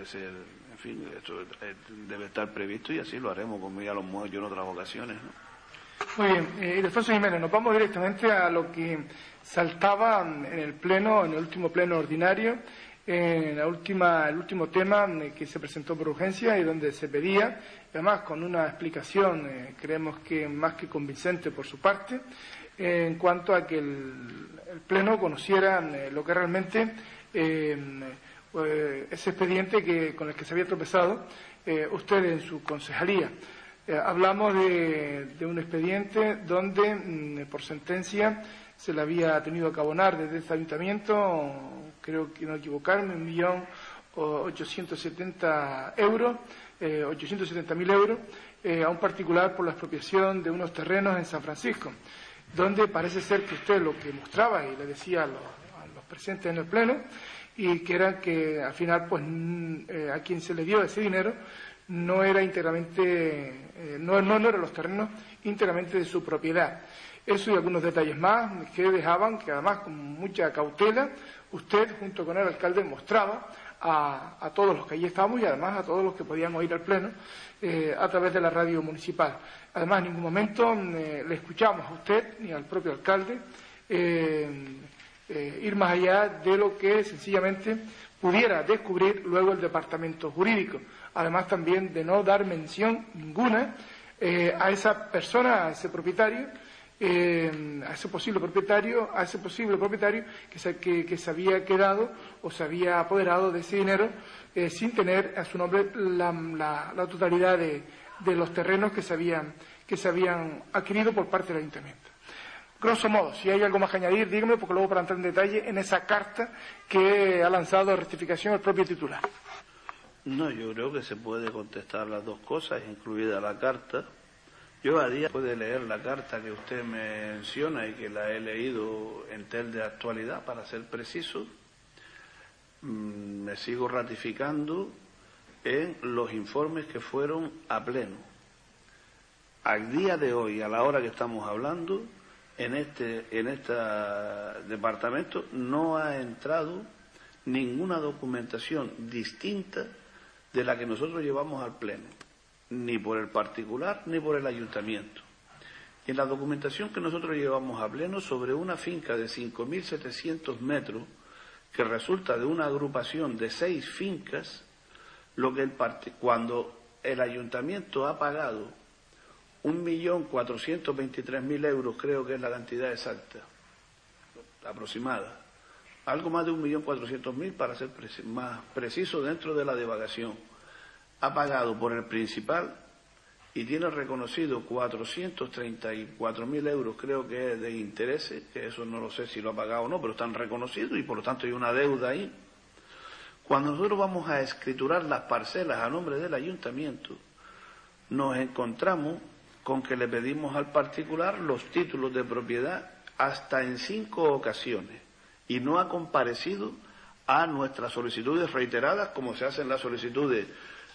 puede ser, en fin, esto eh, debe estar previsto y así lo haremos, como ya lo hemos en otras ocasiones. Muy bien, eh, Jiménez, nos vamos directamente a lo que saltaba en el pleno, en el último pleno ordinario, en la última, el último tema eh, que se presentó por urgencia y donde se pedía, además con una explicación, eh, creemos que más que convincente por su parte, en cuanto a que el, Pleno conociera lo que realmente ese expediente que, con el que se había tropezado usted en su concejalía. hablamos de, de, un expediente donde, mm, por sentencia, se le había tenido que abonar desde este ayuntamiento, creo que no equivocarme, un millón ochocientos setenta euros, eh, mil euros, eh, a un particular por la expropiación de unos terrenos en San Francisco, donde parece ser que usted lo que mostraba y le decía a los, presentes en el Pleno, y que era que al final, pues, eh, a quien se le dio ese dinero no era íntegramente, eh, no, no, eran los terrenos íntegramente de su propiedad. Eso y algunos detalles más que dejaban que además con mucha cautela usted junto con el alcalde mostraba a, todos los que allí estábamos y además a todos los que podían oír al pleno eh, a través de la radio municipal. Además, en ningún momento le escuchamos a usted ni al propio alcalde eh, ir más allá de lo que sencillamente pudiera descubrir luego el departamento jurídico. Además, también de no dar mención ninguna a esa persona, a ese propietario, eh, a ese posible propietario, a ese posible propietario que se, que, se había quedado o se había apoderado de ese dinero eh, sin tener a su nombre la, totalidad de, los terrenos que se, habían, que se habían adquirido por parte del ayuntamiento. Grosso modo, si hay algo más que añadir, dígame, porque luego para entrar en detalle en esa carta que ha lanzado a rectificación el propio titular. No, yo creo que se puede contestar las dos cosas, incluida la carta, yo a día puede leer la carta que usted menciona y que la he leído en tel de actualidad, para ser preciso, mm, me sigo ratificando en los informes que fueron a pleno. Al día de hoy, a la hora que estamos hablando, en este, en este departamento no ha entrado ninguna documentación distinta de la que nosotros llevamos al pleno ni por el particular ni por el ayuntamiento. En la documentación que nosotros llevamos a pleno sobre una finca de 5.700 metros, que resulta de una agrupación de seis fincas, lo que el cuando el ayuntamiento ha pagado 1.423.000 euros, creo que es la cantidad exacta, aproximada, algo más de 1.400.000 para ser más preciso dentro de la divagación ha pagado por el principal y tiene reconocido 434.000 euros, creo que es de intereses, que eso no lo sé si lo ha pagado o no, pero están reconocidos y por lo tanto hay una deuda ahí. Cuando nosotros vamos a escriturar las parcelas a nombre del ayuntamiento, nos encontramos con que le pedimos al particular los títulos de propiedad hasta en cinco ocasiones y no ha comparecido a nuestras solicitudes reiteradas como se hacen las solicitudes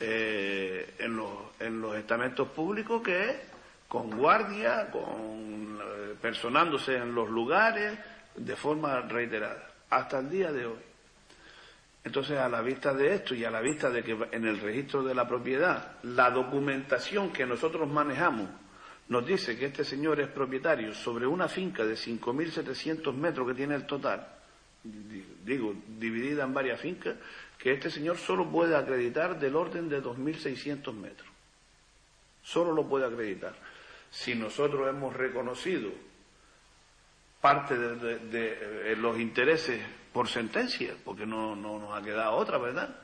eh, en, los, en los estamentos públicos que es con guardia, con eh, personándose en los lugares de forma reiterada, hasta el día de hoy. Entonces, a la vista de esto y a la vista de que en el registro de la propiedad la documentación que nosotros manejamos nos dice que este señor es propietario sobre una finca de 5.700 metros que tiene el total, digo, dividida en varias fincas, que este señor solo puede acreditar del orden de 2.600 metros. Solo lo puede acreditar. Si nosotros hemos reconocido parte de, los intereses por sentencia, porque no, no, nos ha quedado otra, ¿verdad?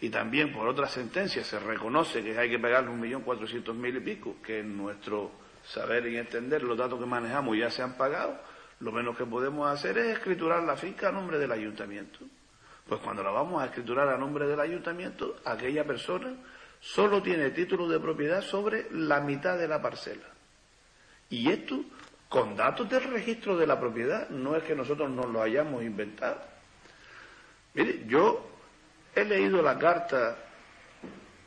Y también por otra sentencia se reconoce que hay que pagarle un millón cuatrocientos mil y pico, que en nuestro saber y entender los datos que manejamos ya se han pagado, lo menos que podemos hacer es escriturar la finca a nombre del ayuntamiento. Pues cuando la vamos a escriturar a nombre del ayuntamiento, aquella persona solo tiene título de propiedad sobre la mitad de la parcela. Y esto con datos del registro de la propiedad, no es que nosotros nos lo hayamos inventado. Mire, yo he leído la carta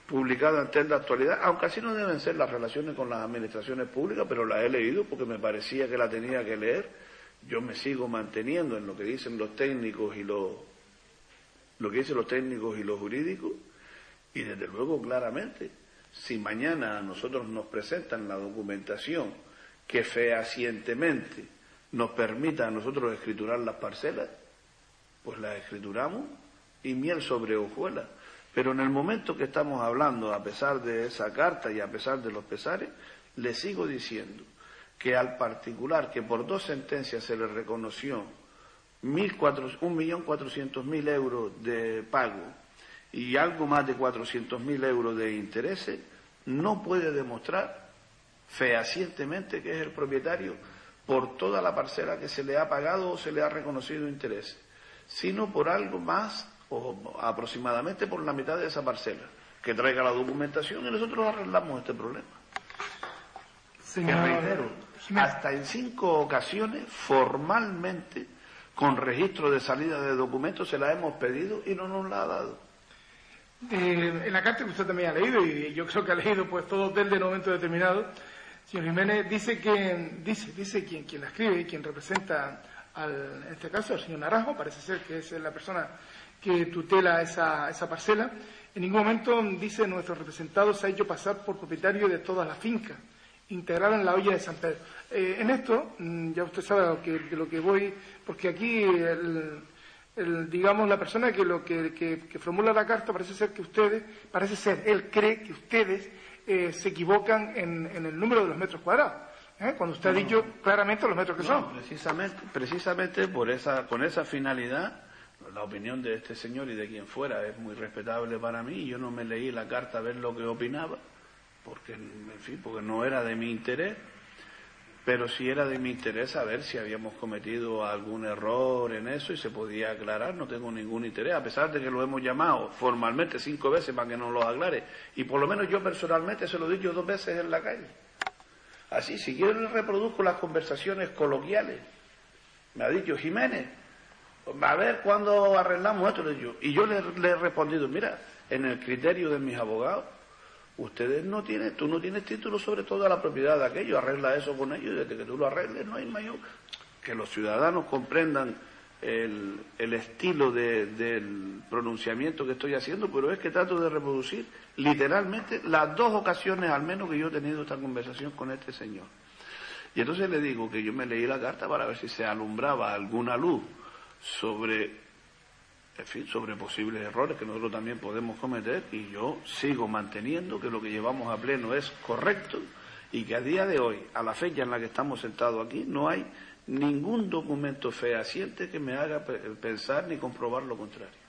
publicada en la actualidad, aunque así no deben ser las relaciones con las administraciones públicas, pero la he leído porque me parecía que la tenía que leer. Yo me sigo manteniendo en lo que dicen los técnicos y los lo que dicen los técnicos y los jurídicos, Y desde luego, claramente, si mañana a nosotros nos presentan la documentación que fehacientemente nos permita a nosotros escriturar las parcelas, pues las escrituramos y miel sobre hojuelas. Pero en el momento que estamos hablando, a pesar de esa carta y a pesar de los pesares, le sigo diciendo que al particular que por dos sentencias se le reconoció un millón cuatrocientos mil euros de pago y algo más de cuatrocientos mil euros de intereses, no puede demostrar fehacientemente que es el propietario por toda la parcela que se le ha pagado o se le ha reconocido interés, sino por algo más o aproximadamente por la mitad de esa parcela, que traiga la documentación y nosotros arreglamos este problema. reitero, hasta en cinco ocasiones formalmente con registro de salida de documentos se la hemos pedido y no nos la ha dado. Eh, en la carta que usted también ha leído, y yo creo que ha leído pues todo hotel de momento determinado, señor Jiménez dice que, dice, dice quien, quien la escribe quien representa al, en este caso al señor Naranjo, parece ser que es la persona que tutela esa, esa parcela, en ningún momento dice nuestro representado se ha hecho pasar por propietario de toda la finca integrada en la olla de San Pedro. Eh, en esto, mm, ya usted sabe de lo que voy, porque aquí, digamos, la persona que, lo que, formula la carta parece ser que ustedes, parece ser, él cree que ustedes eh, se equivocan en, el número de los metros cuadrados. ¿eh? Cuando usted ha dicho claramente los metros que son. Precisamente, precisamente por esa, con esa finalidad, la opinión de este señor y de quien fuera es muy respetable para mí. Yo no me leí la carta a ver lo que opinaba porque, en fin, porque no era de mi interés, pero sí era de mi interés saber si habíamos cometido algún error en eso y se podía aclarar, no tengo ningún interés, a pesar de que lo hemos llamado formalmente cinco veces para que nos lo aclare, y por lo menos yo personalmente se lo he dicho dos veces en la calle. Así, si quiero le reproduzco las conversaciones coloquiales. Me ha dicho Jiménez, a ver cuándo arreglamos esto. Y yo le, le he respondido, mira, en el criterio de mis abogados, ustedes no tienen, tú no tienes título sobre toda la propiedad de aquello, arregla eso con ellos y desde que tú lo arregles no hay mayor que los ciudadanos comprendan el, estilo del pronunciamiento que estoy haciendo, pero es que trato de reproducir literalmente las dos ocasiones al menos que yo he tenido esta conversación con este señor. Y entonces le digo que yo me leí la carta para ver si se alumbraba alguna luz sobre en fin, sobre posibles errores que nosotros también podemos cometer y yo sigo manteniendo que lo que llevamos a pleno es correcto y que a día de hoy, a la fecha en la que estamos sentados aquí, no hay ningún documento fehaciente que me haga pensar ni comprobar lo contrario.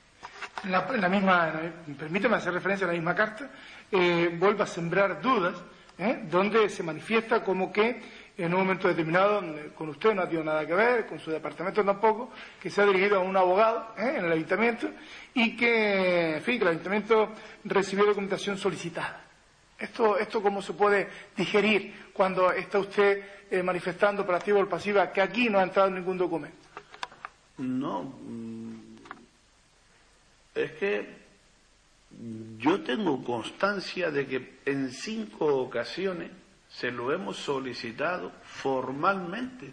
En la, misma, permíteme hacer referencia a la misma carta, eh, a sembrar dudas, ¿eh? donde se manifiesta como que en un momento determinado con usted no ha tenido nada que ver, con su departamento tampoco, que se ha dirigido a un abogado ¿eh? en el ayuntamiento y que, en fin, que el ayuntamiento recibió documentación solicitada. ¿Esto, esto cómo se puede digerir cuando está usted eh, manifestando por activo o pasiva que aquí no ha entrado ningún documento? No, mm, es que yo tengo constancia de que en cinco ocasiones se lo hemos solicitado formalmente.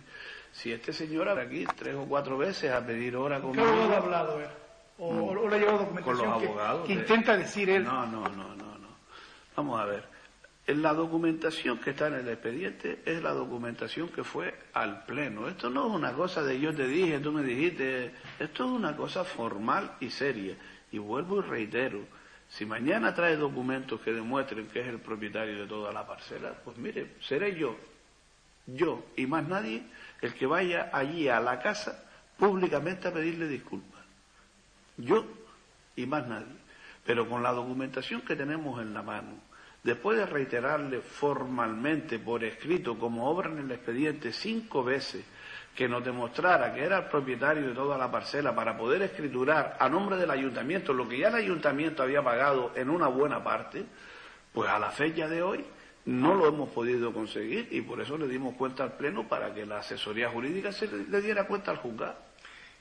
Si este señor habla aquí tres o cuatro veces a pedir hora conmigo... ¿Qué ha hablado él? ¿O, mm. le ha llevado documentación con los abogados que, intenta decir él? No, no, no, no, no. Vamos a ver. La documentación que está en el expediente es la documentación que fue al pleno. Esto no es una cosa de yo te dije, tú me dijiste. Esto es una cosa formal y seria. Y vuelvo y reitero, si mañana trae documentos que demuestren que es el propietario de toda la parcela, pues mire, seré yo, yo y más nadie el que vaya allí a la casa públicamente a pedirle disculpas. Yo y más nadie. Pero con la documentación que tenemos en la mano, después de reiterarle formalmente por escrito, como obra en el expediente cinco veces, que nos demostrara que era el propietario de toda la parcela para poder escriturar a nombre del ayuntamiento lo que ya el ayuntamiento había pagado en una buena parte, pues a la fecha de hoy no lo hemos podido conseguir y por eso le dimos cuenta al Pleno para que la asesoría jurídica se le diera cuenta al juzgado.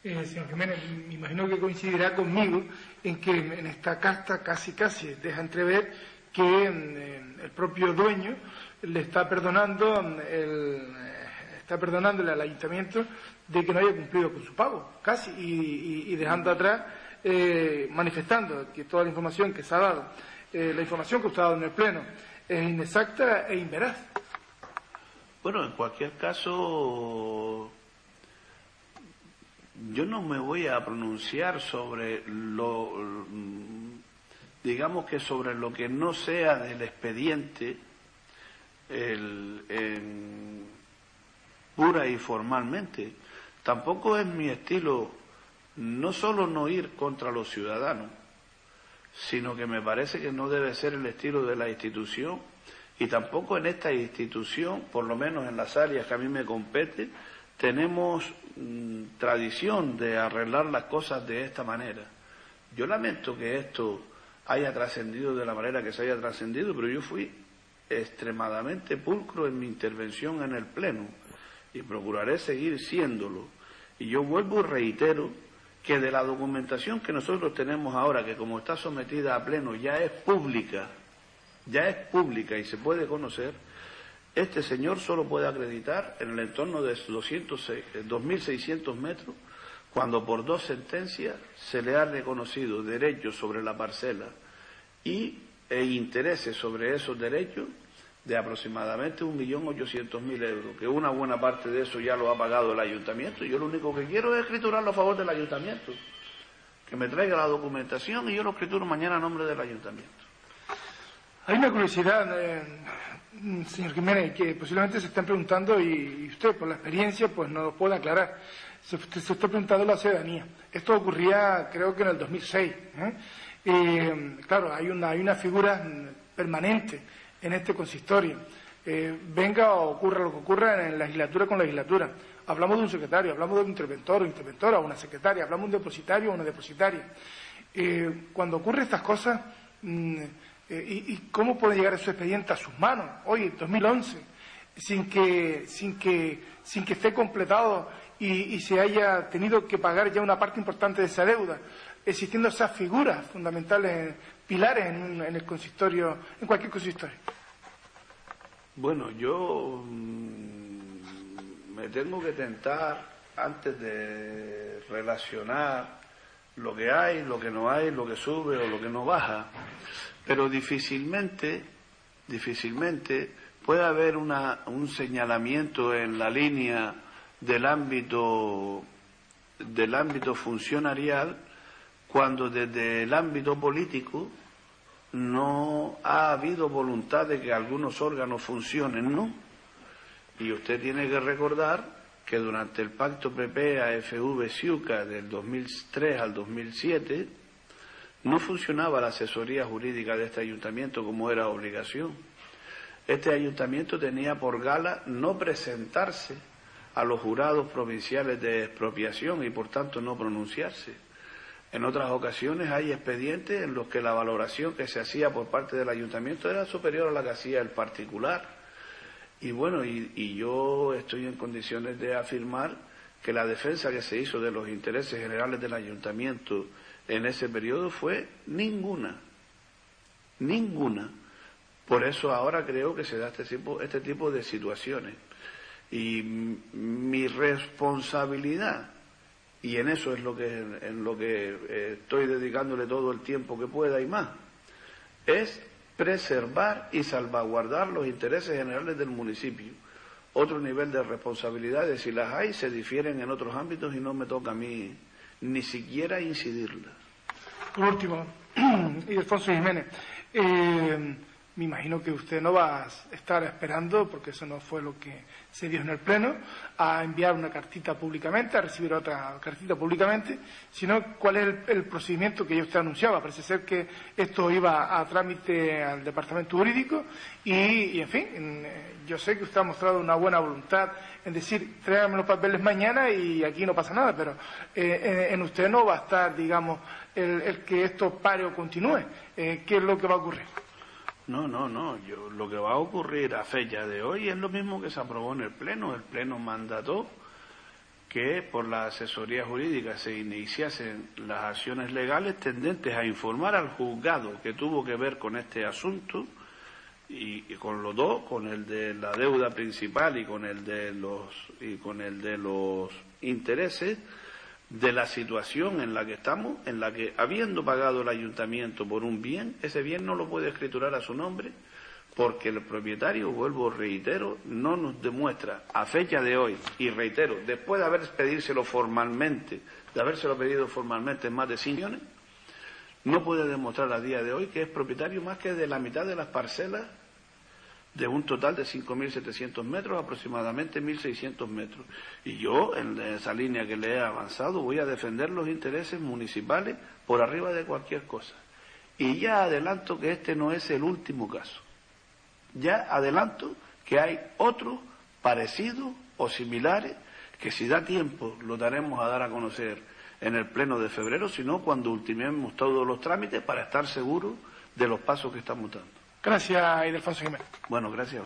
Eh, señor Jiménez, me imagino que coincidirá conmigo en que en esta carta casi casi deja entrever que mm, el propio dueño le está perdonando mm, el, está perdonándole al ayuntamiento de que no haya cumplido con su pago, casi, y, dejando atrás, eh, manifestando que toda la información que se ha dado eh, la información que usted ha dado en el Pleno es inexacta e inveraz. Bueno, en cualquier caso, yo no me voy a pronunciar sobre lo, digamos que sobre lo que no sea del expediente, pura y formalmente. Tampoco es mi estilo no solo no ir contra los ciudadanos, sino que me parece que no debe ser el estilo de la institución y tampoco en esta institución, por lo menos en las áreas que a mí me compete, tenemos mm, tradición de arreglar las cosas de esta manera. Yo lamento que esto haya trascendido de la manera que se haya trascendido, pero yo fui extremadamente pulcro en mi intervención en el Pleno y procuraré seguir siéndolo. Y yo vuelvo y reitero que de la documentación que nosotros tenemos ahora, que como está sometida a Pleno ya es pública, ya es pública y se puede conocer, este señor solo puede acreditar en el entorno de 2.600 metros cuando por dos sentencias se le ha reconocido derechos sobre la parcela y e intereses sobre esos derechos de aproximadamente 1.800.000 euros, que una buena parte de eso ya lo ha pagado el ayuntamiento. Yo lo único que quiero es escriturarlo a favor del ayuntamiento, que me traiga la documentación y yo lo escrituro mañana a nombre del ayuntamiento. Hay una curiosidad, eh, señor Jiménez, que posiblemente se estén preguntando y, usted, por la experiencia, pues no lo puede aclarar. Se, se está preguntando la ciudadanía. Esto ocurría, creo que en el 2006. ¿eh? Eh, claro, hay una, hay una figura permanente en este consistorio. venga o ocurra lo que ocurra en legislatura con legislatura. Hablamos de un secretario, hablamos de un interventor o interventora, una secretaria, hablamos de un depositario o una depositaria. cuando ocurren estas cosas, mm, eh, y, cómo puede llegar ese expediente a sus manos hoy, en 2011, sin que, sin que, sin que esté completado y, se haya tenido que pagar ya una parte importante de esa deuda, existiendo esas figuras fundamentales, pilares en, el consistorio, en cualquier consistorio. Bueno, yo mm, me tengo que tentar antes de relacionar lo que hay, lo que no hay, lo que sube o lo que no baja pero difícilmente, difícilmente puede haber un señalamiento en la línea del ámbito del ámbito funcionarial cuando desde el ámbito político no ha habido voluntad de que algunos órganos funcionen, ¿no? Y usted tiene que recordar que durante el pacto PP-AFV-CIUCA del 2003 al 2007 no funcionaba la asesoría jurídica de este ayuntamiento como era obligación. Este ayuntamiento tenía por gala no presentarse a los jurados provinciales de expropiación y por tanto no pronunciarse. En otras ocasiones hay expedientes en los que la valoración que se hacía por parte del ayuntamiento era superior a la que hacía el particular. Y bueno, y, y yo estoy en condiciones de afirmar que la defensa que se hizo de los intereses generales del ayuntamiento en ese periodo fue ninguna, ninguna. Por eso ahora creo que se da este tipo, este tipo de situaciones. Y mi responsabilidad, y en eso es lo que, en lo que eh, estoy dedicándole todo el tiempo que pueda y más, es preservar y salvaguardar los intereses generales del municipio. Otro nivel de responsabilidades, si las hay, se difieren en otros ámbitos y no me toca a mí ni siquiera incidirla. Por último, y Alfonso Jiménez, eh, me imagino que usted no va a estar esperando, porque eso no fue lo que se dio en el Pleno, a enviar una cartita públicamente, a recibir otra cartita públicamente, sino cuál es el, procedimiento que ya usted anunciaba. Parece ser que esto iba a trámite al Departamento Jurídico y, en fin, eh, yo sé que usted ha mostrado una buena voluntad en decir, tráigame los papeles mañana y aquí no pasa nada, pero eh, en, usted no va a estar, digamos, el, que esto pare o continúe. ¿Qué es lo que va a ocurrir? No, no, no. Yo, lo que va a ocurrir a fecha de hoy es lo mismo que se aprobó en el Pleno. El Pleno mandató que por la asesoría jurídica se iniciasen las acciones legales tendentes a informar al juzgado que tuvo que ver con este asunto y, con los dos, con el de la deuda principal y con el de los y con el de los intereses, de la situación en la que estamos, en la que, habiendo pagado el ayuntamiento por un bien, ese bien no lo puede escriturar a su nombre, porque el propietario, vuelvo, reitero, no nos demuestra a fecha de hoy, y reitero, después de haber pedírselo formalmente, de habérselo pedido formalmente en más de 5 millones, no puede demostrar a día de hoy que es propietario más que de la mitad de las parcelas de un total de 5.700 metros, aproximadamente 1.600 metros. Y yo, en esa línea que le he avanzado, voy a defender los intereses municipales por arriba de cualquier cosa. Y ya adelanto que este no es el último caso. Ya adelanto que hay otros parecidos o similares que si da tiempo lo daremos a dar a conocer en el pleno de febrero, sino cuando ultimemos todos los trámites para estar seguros de los pasos que estamos dando. Gracias, Ildefonso Jiménez. Bueno, gracias.